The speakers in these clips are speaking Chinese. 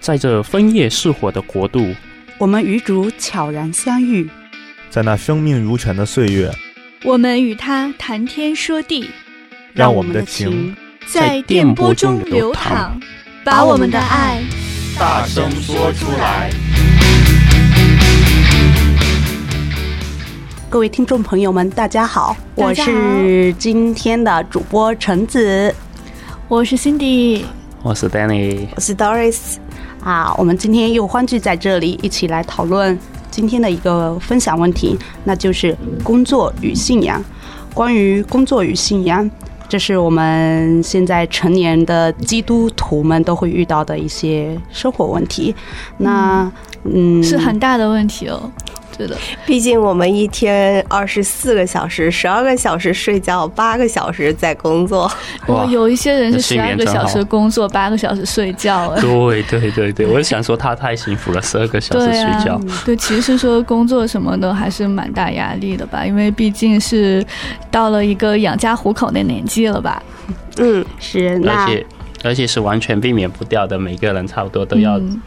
在这枫叶似火的国度，我们与主悄然相遇，在那生命如泉的岁月，我们与他谈天说地，让我们的情在电波中流淌，把我们的爱大声说出来。各位听众朋友们，大家好，我是今天的主播橙子，我是 Cindy，我是 Danny，我是 Doris。啊，我们今天又欢聚在这里，一起来讨论今天的一个分享问题，那就是工作与信仰。关于工作与信仰，这是我们现在成年的基督徒们都会遇到的一些生活问题。那，嗯，是很大的问题哦。是的，毕竟我们一天二十四个小时，十二个小时睡觉，八个小时在工作。哇，有一些人是十二个小时工作，八个小时睡觉。对对对对，我想说他太幸福了，十二个小时睡觉。对，对，其实说工作什么的还是蛮大压力的吧，因为毕竟是到了一个养家糊口的年纪了吧。嗯，是。而且而且是完全避免不掉的，每个人差不多都要。嗯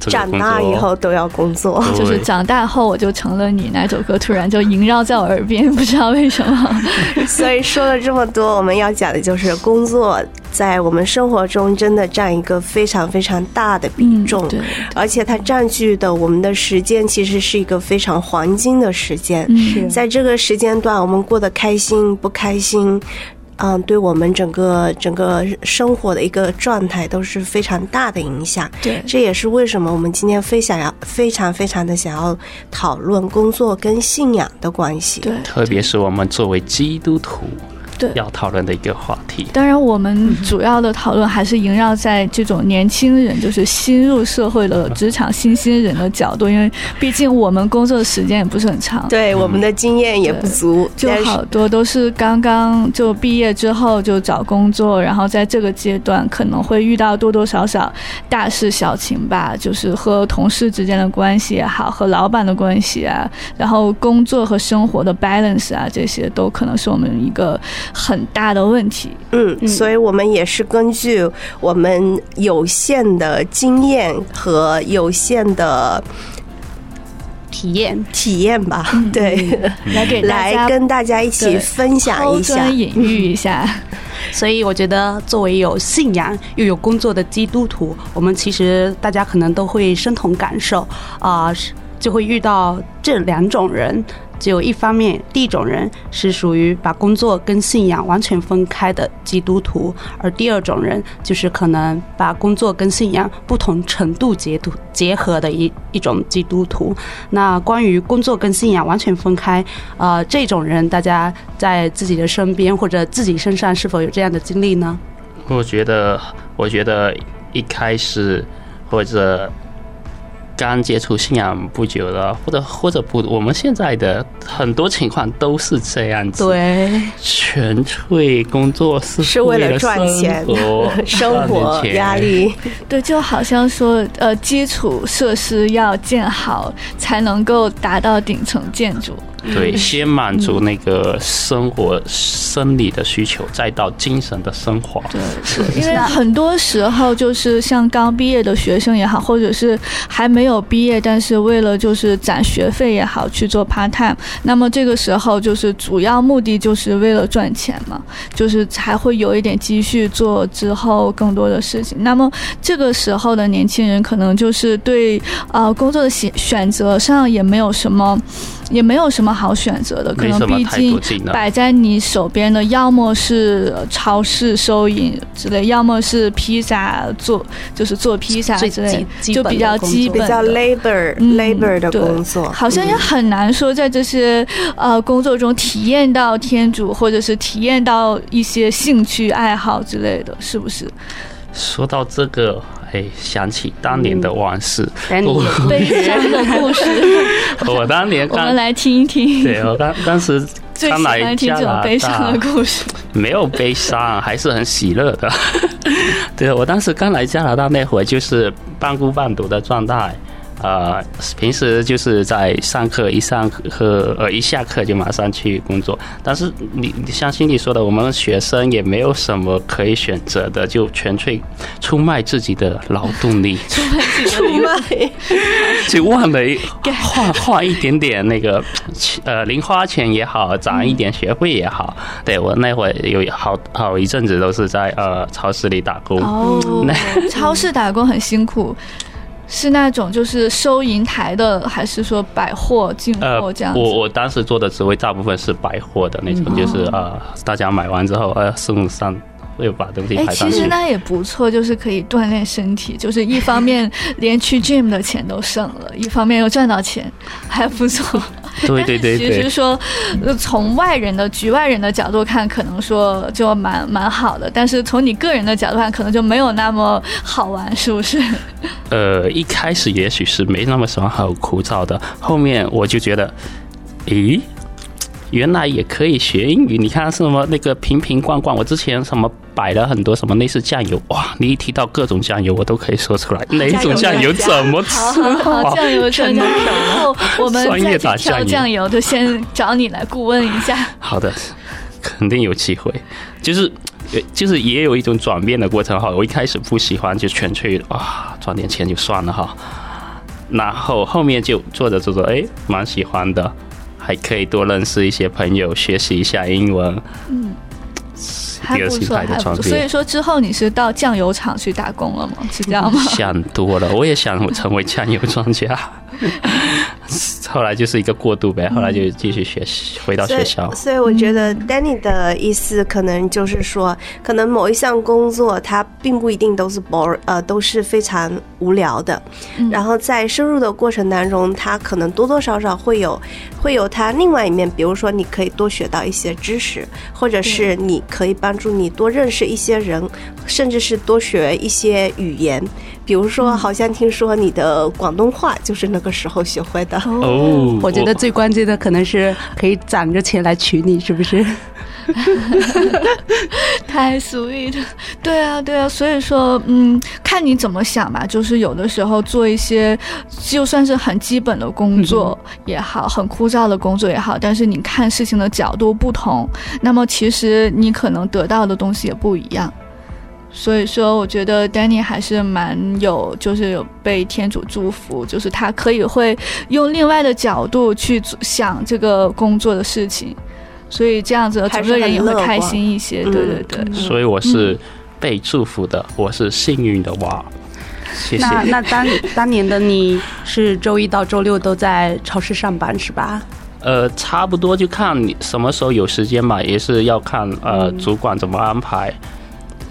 长大以后都要工作，就是长大后我就成了你。那首歌突然就萦绕在我耳边，不知道为什么。所以说了这么多，我们要讲的就是工作在我们生活中真的占一个非常非常大的比重，对，而且它占据的我们的时间其实是一个非常黄金的时间。嗯，在这个时间段，我们过得开心不开心？嗯，对我们整个整个生活的一个状态都是非常大的影响。对，这也是为什么我们今天非想要非常非常的想要讨论工作跟信仰的关系。对，特别是我们作为基督徒。对，要讨论的一个话题。当然，我们主要的讨论还是萦绕在这种年轻人，就是新入社会的职场新新人的角度，因为毕竟我们工作的时间也不是很长，对，我们的经验也不足，就好多都是刚刚就毕业之后就找工作，然后在这个阶段可能会遇到多多少少大事小情吧，就是和同事之间的关系也好，和老板的关系啊，然后工作和生活的 balance 啊，这些都可能是我们一个。很大的问题，嗯，所以我们也是根据我们有限的经验和有限的体验。体验吧，对，来给来跟大家一起分享一下，隐喻一下。所以我觉得，作为有信仰又有工作的基督徒，我们其实大家可能都会身同感受啊，就会遇到这两种人。只有一方面，第一种人是属于把工作跟信仰完全分开的基督徒，而第二种人就是可能把工作跟信仰不同程度结合结合的一一种基督徒。那关于工作跟信仰完全分开，呃，这种人大家在自己的身边或者自己身上是否有这样的经历呢？我觉得，我觉得一开始或者。刚接触信仰不久了，或者或者不，我们现在的很多情况都是这样子。对，纯粹工作是是为了赚 钱，生活压力。对，就好像说，呃，基础设施要建好，才能够达到顶层建筑。对，先满足那个生活生理的需求，嗯、再到精神的升华。对，对，因为很多时候就是像刚毕业的学生也好，或者是还没有毕业，但是为了就是攒学费也好去做 part time，那么这个时候就是主要目的就是为了赚钱嘛，就是才会有一点积蓄做之后更多的事情。那么这个时候的年轻人可能就是对呃工作的选选择上也没有什么。也没有什么好选择的，可能毕竟摆在你手边的，要么是超市收银之类，要么是披萨做，就是做披萨之类，就比较基本、比较 labor、嗯、labor 的工作。好像也很难说在这些呃工作中体验到天主，或者是体验到一些兴趣爱好之类的，是不是？说到这个。哎，想起当年的往事，嗯、悲伤的故事。我当年，我们来听一听。对，我当当时刚来加拿大，悲伤的故事。没有悲伤，还是很喜乐的。对，我当时刚来加拿大那会，就是半工半读的状态。呃，平时就是在上课，一上课呃一下课就马上去工作。但是你你像心里说的，我们学生也没有什么可以选择的，就纯粹出卖自己的劳动力，出卖自己的出卖，就忘了 花花一点点那个呃零花钱也好，攒一点学费也好。嗯、对我那会有好好一阵子都是在呃超市里打工。哦，那超市打工很辛苦。是那种就是收银台的，还是说百货进货这样子？呃、我我当时做的职位大部分是百货的那种，嗯、就是啊、呃，大家买完之后呃送上，又把东西排上去。其实那也不错，就是可以锻炼身体，就是一方面连去 gym 的钱都省了，一方面又赚到钱，还不错。对对对对，其实说，从外人的局外人的角度看，可能说就蛮蛮好的，但是从你个人的角度看，可能就没有那么好玩，是不是？呃，一开始也许是没那么爽，好枯燥的，后面我就觉得，诶。原来也可以学英语，你看什么那个瓶瓶罐罐，我之前什么摆了很多什么类似酱油，哇！你一提到各种酱油，我都可以说出来 哪种酱油怎么吃。好，好，酱油专家。然后我们再挑酱油，就先找你来顾问一下。好的，肯定有机会。就是，就是也有一种转变的过程哈。我一开始不喜欢，就纯粹啊赚点钱就算了哈。然后后面就做着做着，哎，蛮喜欢的。还可以多认识一些朋友，学习一下英文。嗯，还不错，还不错。所以说之后你是到酱油厂去打工了吗？是这样吗？想多了，我也想成为酱油专家。后来就是一个过渡呗，后来就继续学习，回到学校。所以，所以我觉得 Danny 的意思可能就是说，可能某一项工作它并不一定都是 bore，呃，都是非常无聊的。然后在深入的过程当中，它可能多多少少会有，会有它另外一面。比如说，你可以多学到一些知识，或者是你可以帮助你多认识一些人，甚至是多学一些语言。比如说，好像听说你的广东话就是那个时候学会的哦。我觉得最关键的可能是可以攒着钱来娶你，是不是？太 sweet 了，对啊，对啊。所以说，嗯，看你怎么想吧。就是有的时候做一些，就算是很基本的工作也好，很枯燥的工作也好，但是你看事情的角度不同，那么其实你可能得到的东西也不一样。所以说，我觉得 Danny 还是蛮有，就是有被天主祝福，就是他可以会用另外的角度去想这个工作的事情，所以这样子整个人也会开心一些。对对对，嗯、所以我是被祝福的，嗯、我是幸运的哇！谢谢。那那当 当年的你是周一到周六都在超市上班是吧？呃，差不多就看你什么时候有时间嘛，也是要看呃主管怎么安排。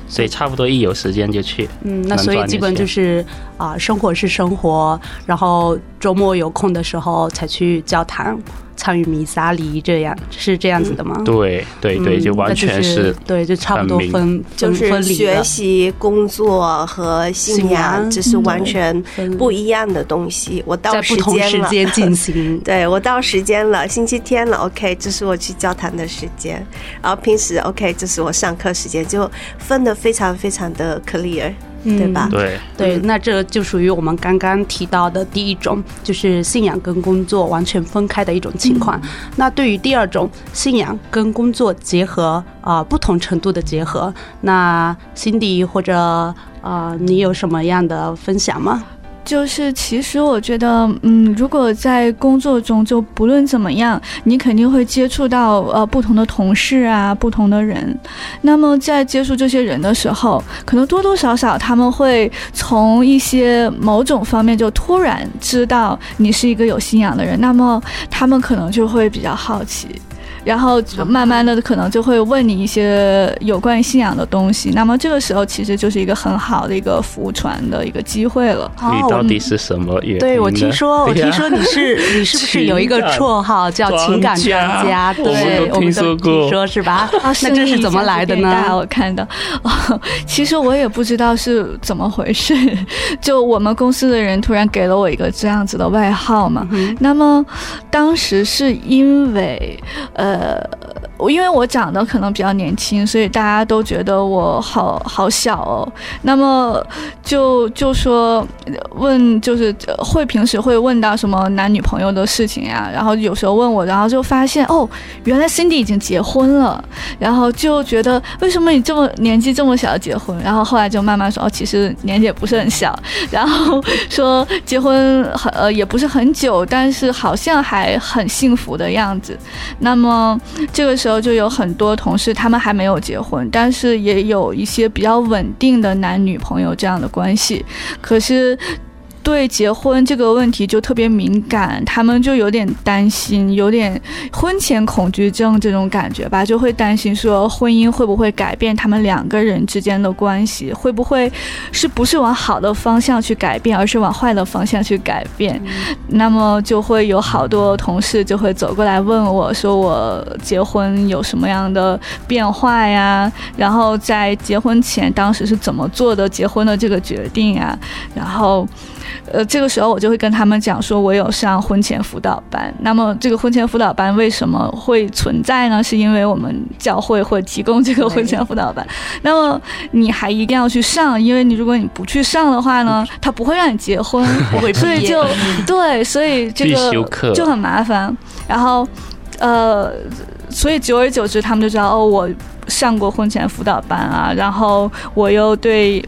所以差不多一有时间就去。嗯，那所以基本就是啊、呃，生活是生活，然后周末有空的时候才去教堂。参与弥撒礼，这样是这样子的吗？对对对，就完全是、嗯就是、对，就差不多分就是学习、工作和信仰，这是完全不一样的东西。我到时间了，在不同时间进行。对，我到时间了，星期天了，OK，这是我去教堂的时间。然后平时 OK，这是我上课时间，就分的非常非常的 clear。对吧？对对，那这就属于我们刚刚提到的第一种，就是信仰跟工作完全分开的一种情况。嗯、那对于第二种，信仰跟工作结合啊、呃，不同程度的结合，那 Cindy 或者啊、呃，你有什么样的分享吗？就是，其实我觉得，嗯，如果在工作中，就不论怎么样，你肯定会接触到呃不同的同事啊，不同的人。那么在接触这些人的时候，可能多多少少他们会从一些某种方面就突然知道你是一个有信仰的人，那么他们可能就会比较好奇。然后慢慢的可能就会问你一些有关于信仰的东西，那么这个时候其实就是一个很好的一个福传的一个机会了。你到底是什么原因？对，我听说，我听说你是你是不是有一个绰号叫情感专家？对，我们都听说过，听说是吧？那这是怎么来的呢？我看到，其实我也不知道是怎么回事，就我们公司的人突然给了我一个这样子的外号嘛。那么当时是因为呃。uh, 因为我长得可能比较年轻，所以大家都觉得我好好小哦。那么就就说问，就是会平时会问到什么男女朋友的事情呀，然后有时候问我，然后就发现哦，原来 Cindy 已经结婚了，然后就觉得为什么你这么年纪这么小结婚？然后后来就慢慢说哦，其实年纪也不是很小，然后说结婚很呃也不是很久，但是好像还很幸福的样子。那么就这个时候就有很多同事，他们还没有结婚，但是也有一些比较稳定的男女朋友这样的关系，可是。对结婚这个问题就特别敏感，他们就有点担心，有点婚前恐惧症这种感觉吧，就会担心说婚姻会不会改变他们两个人之间的关系，会不会是不是往好的方向去改变，而是往坏的方向去改变。嗯、那么就会有好多同事就会走过来问我说，我结婚有什么样的变化呀？然后在结婚前当时是怎么做的结婚的这个决定呀？然后。呃，这个时候我就会跟他们讲说，我有上婚前辅导班。那么这个婚前辅导班为什么会存在呢？是因为我们教会会提供这个婚前辅导班。那么你还一定要去上，因为你如果你不去上的话呢，他不会让你结婚，所以就对，所以这个就很麻烦。然后，呃，所以久而久之，他们就知道哦，我上过婚前辅导班啊，然后我又对。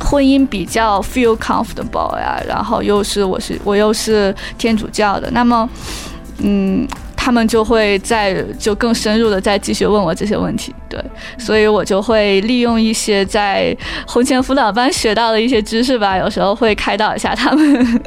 婚姻比较 feel comfortable 呀，然后又是我是我又是天主教的，那么，嗯，他们就会再就更深入的再继续问我这些问题，对，所以我就会利用一些在婚前辅导班学到的一些知识吧，有时候会开导一下他们。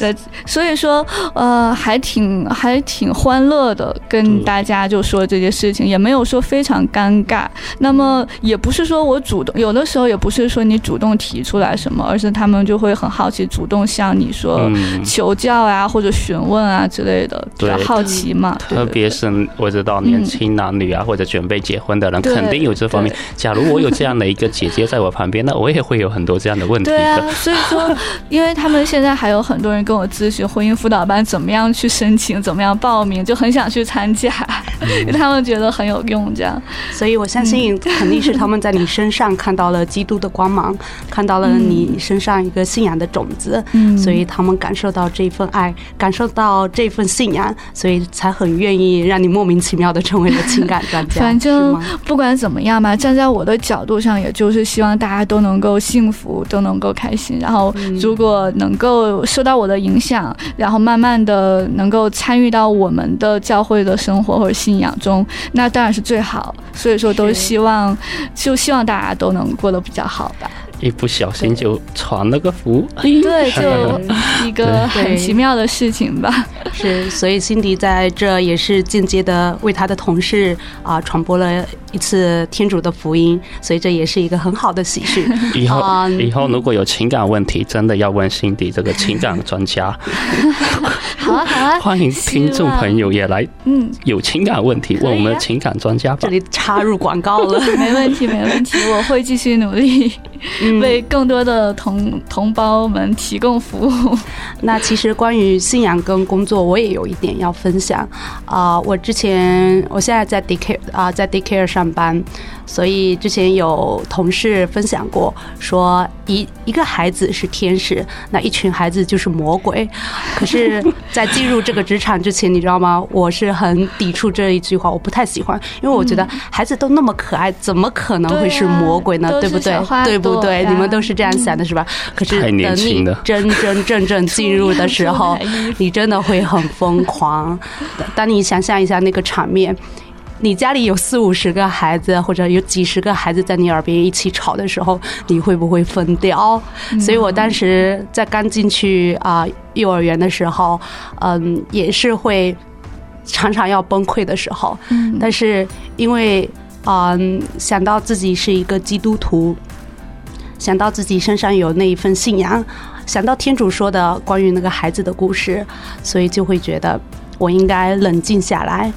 对，所以说，呃，还挺还挺欢乐的，跟大家就说这些事情，也没有说非常尴尬。那么也不是说我主动，有的时候也不是说你主动提出来什么，而是他们就会很好奇，主动向你说求教啊，或者询问啊之类的，比较好奇嘛。特别是我知道年轻男女啊，或者准备结婚的人，肯定有这方面。假如我有这样的一个姐姐在我旁边，那我也会有很多这样的问题的。对啊，所以说，因为他们现在还有很多人。跟我咨询婚姻辅导班怎么样去申请，怎么样报名，就很想去参加，因为 他们觉得很有用，这样。所以我相信肯定是他们在你身上看到了基督的光芒，看到了你身上一个信仰的种子，嗯，所以他们感受到这份爱，感受到这份信仰，所以才很愿意让你莫名其妙的成为了情感专家。反正不管怎么样吧，站在我的角度上，也就是希望大家都能够幸福，都能够开心。然后如果能够收到我的。影响，然后慢慢的能够参与到我们的教会的生活或者信仰中，那当然是最好。所以说，都希望，就希望大家都能过得比较好吧。一不小心就传了个福，对，就一个 很奇妙的事情吧。是，所以辛迪在这也是间接的为他的同事啊传播了一次天主的福音，所以这也是一个很好的喜讯。以后、嗯、以后如果有情感问题，真的要问辛迪这个情感专家。好啊好啊，欢迎听众朋友也来，嗯，有情感问题问我们的情感专家吧。这里插入广告了，没问题没问题，我会继续努力。为更多的同同胞们提供服务。那其实关于信仰跟工作，我也有一点要分享啊、呃。我之前，我现在在 daycare 啊，在 daycare 上班。所以之前有同事分享过，说一一个孩子是天使，那一群孩子就是魔鬼。可是，在进入这个职场之前，你知道吗？我是很抵触这一句话，我不太喜欢，因为我觉得孩子都那么可爱，怎么可能会是魔鬼呢？对，啊、对不对？对不对？你们都是这样想的，是吧？可是等你真真正正进入的时候，你真的会很疯狂。当你想象一下那个场面。你家里有四五十个孩子，或者有几十个孩子在你耳边一起吵的时候，你会不会疯掉？所以我当时在刚进去啊幼儿园的时候，嗯，也是会常常要崩溃的时候。但是因为嗯想到自己是一个基督徒，想到自己身上有那一份信仰，想到天主说的关于那个孩子的故事，所以就会觉得我应该冷静下来。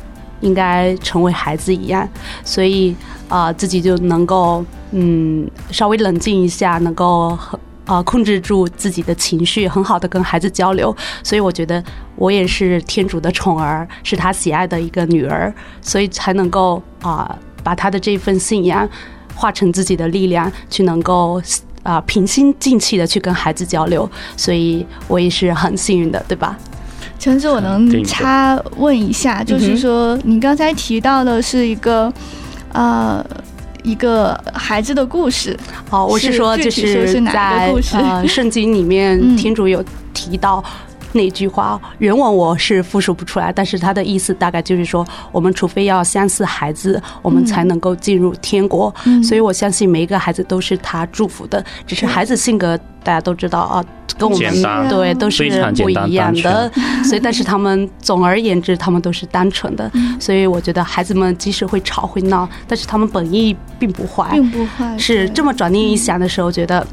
应该成为孩子一样，所以啊、自己就能够嗯稍微冷静一下，能够啊、控制住自己的情绪，很好的跟孩子交流。所以我觉得我也是天主的宠儿，是他喜爱的一个女儿，所以才能够啊、把他的这份信仰化成自己的力量，去能够啊、平心静气的去跟孩子交流。所以我也是很幸运的，对吧？橙子，我能插问一下，嗯、就是说你刚才提到的是一个，呃。一个孩子的故事。哦，我是说，就是在呃圣经里面，天主有提到那句话，原文我是复述不出来，但是他的意思大概就是说，我们除非要相似孩子，我们才能够进入天国。所以我相信每一个孩子都是他祝福的，只是孩子性格大家都知道啊。跟我们对都是不一样的，所以但是他们总而言之，他们都是单纯的，所以我觉得孩子们即使会吵会闹，但是他们本意并不坏，并不坏。是这么转念一想的时候，觉得。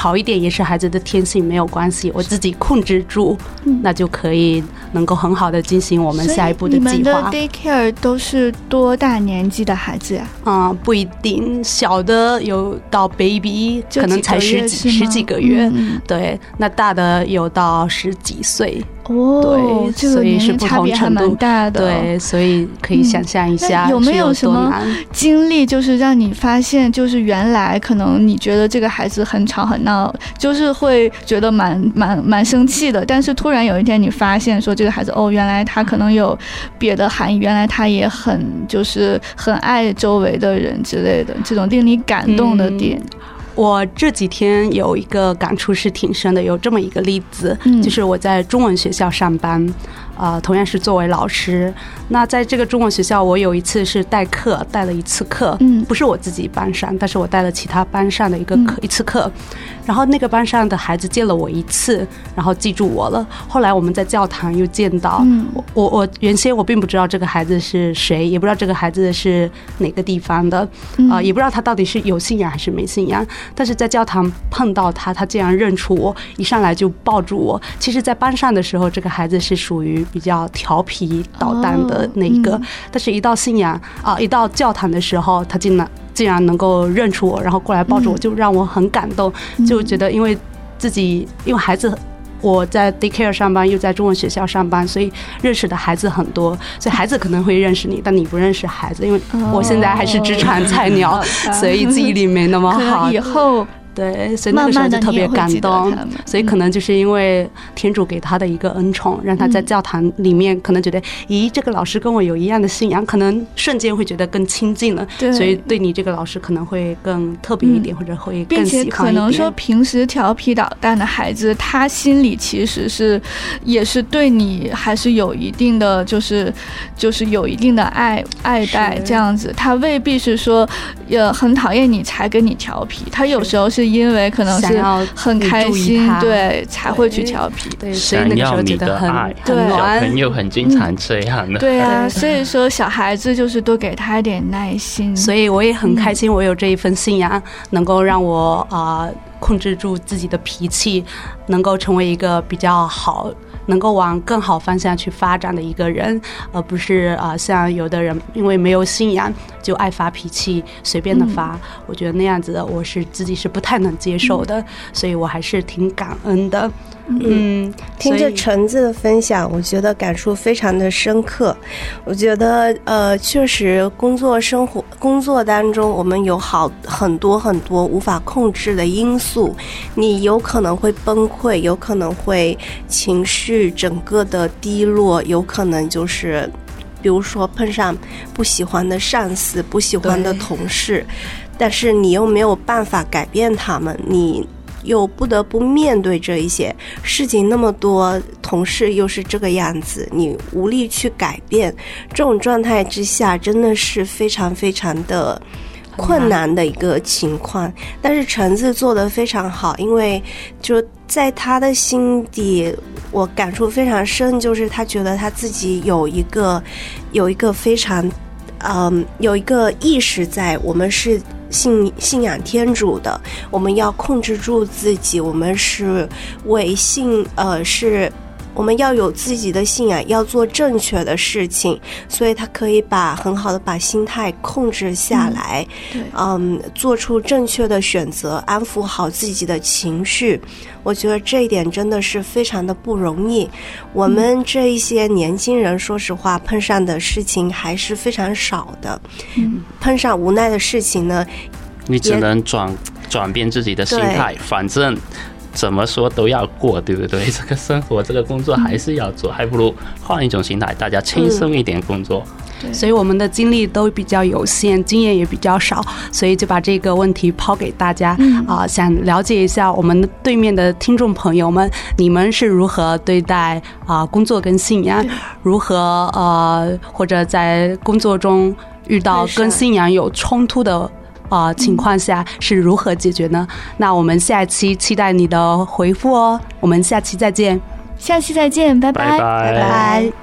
吵一点也是孩子的天性，没有关系，我自己控制住，那就可以能够很好的进行我们下一步的计划。你们的 daycare 都是多大年纪的孩子呀？啊、嗯，不一定，小的有到 baby，可能才十几十几个月，嗯、对，那大的有到十几岁。哦，对，这个年龄差别还蛮大的。对，所以可以想象一下，有没有什么经历，就是让你发现，就是原来可能你觉得这个孩子很吵很闹，就是会觉得蛮蛮蛮生气的。但是突然有一天，你发现说这个孩子，哦，原来他可能有别的含义，原来他也很就是很爱周围的人之类的，这种令你感动的点。嗯我这几天有一个感触是挺深的，有这么一个例子，就是我在中文学校上班。啊、呃，同样是作为老师，那在这个中文学校，我有一次是代课，带了一次课，嗯，不是我自己班上，但是我带了其他班上的一个课、嗯、一次课，然后那个班上的孩子见了我一次，然后记住我了。后来我们在教堂又见到，嗯、我我原先我并不知道这个孩子是谁，也不知道这个孩子是哪个地方的，啊、也不知道他到底是有信仰还是没信仰。但是在教堂碰到他，他竟然认出我，一上来就抱住我。其实，在班上的时候，这个孩子是属于。比较调皮捣蛋的那一个，但是一到信仰啊，一到教堂的时候，他竟然竟然能够认出我，然后过来抱住我，就让我很感动，就觉得因为自己因为孩子我在 daycare 上班，又在中文学校上班，所以认识的孩子很多，所以孩子可能会认识你，但你不认识孩子，因为我现在还是职场菜鸟，所以记忆力没那么好。以后。对，所以那个时候就特别感动，所以可能就是因为天主给他的一个恩宠，让他在教堂里面可能觉得，咦，这个老师跟我有一样的信仰，可能瞬间会觉得更亲近了，所以对你这个老师可能会更特别一点，或者会更喜欢一点。并且可能说平时调皮捣蛋的孩子，他心里其实是也是对你还是有一定的，就是就是有一定的爱爱戴这样子，他未必是说呃很讨厌你才跟你调皮，他有时候是。是因为可能是很开心，对，才会去调皮。对，所以那个时候觉得很暖。小朋友很经常这样的。对啊，所以说小孩子就是多给他一点耐心。所以我也很开心，我有这一份信仰，能够让我啊控制住自己的脾气，能够成为一个比较好。能够往更好方向去发展的一个人，而不是啊，像有的人因为没有信仰就爱发脾气，随便的发。嗯、我觉得那样子我是自己是不太能接受的，嗯、所以我还是挺感恩的。嗯，听着橙子的分享，我觉得感触非常的深刻。我觉得，呃，确实，工作生活工作当中，我们有好很多很多无法控制的因素，你有可能会崩溃，有可能会情绪整个的低落，有可能就是，比如说碰上不喜欢的上司、不喜欢的同事，但是你又没有办法改变他们，你。又不得不面对这一些事情，那么多同事又是这个样子，你无力去改变。这种状态之下，真的是非常非常的困难的一个情况。但是橙子做的非常好，因为就在他的心底，我感触非常深，就是他觉得他自己有一个有一个非常，嗯，有一个意识在，我们是。信信仰天主的，我们要控制住自己。我们是为信，呃，是我们要有自己的信仰，要做正确的事情，所以他可以把很好的把心态控制下来，对，嗯，做出正确的选择，安抚好自己的情绪。我觉得这一点真的是非常的不容易。我们这一些年轻人，说实话，碰上的事情还是非常少的。嗯，碰上无奈的事情呢，你只能转转变自己的心态，反正。怎么说都要过，对不对？这个生活，这个工作还是要做，还不如换一种心态，大家轻松一点工作。对，所以我们的精力都比较有限，经验也比较少，所以就把这个问题抛给大家啊，想了解一下我们对面的听众朋友们，你们是如何对待啊工作跟信仰，如何呃或者在工作中遇到跟信仰有冲突的。啊、呃，情况下是如何解决呢？那我们下期期待你的回复哦。我们下期再见，下期再见，拜拜，拜拜。拜拜。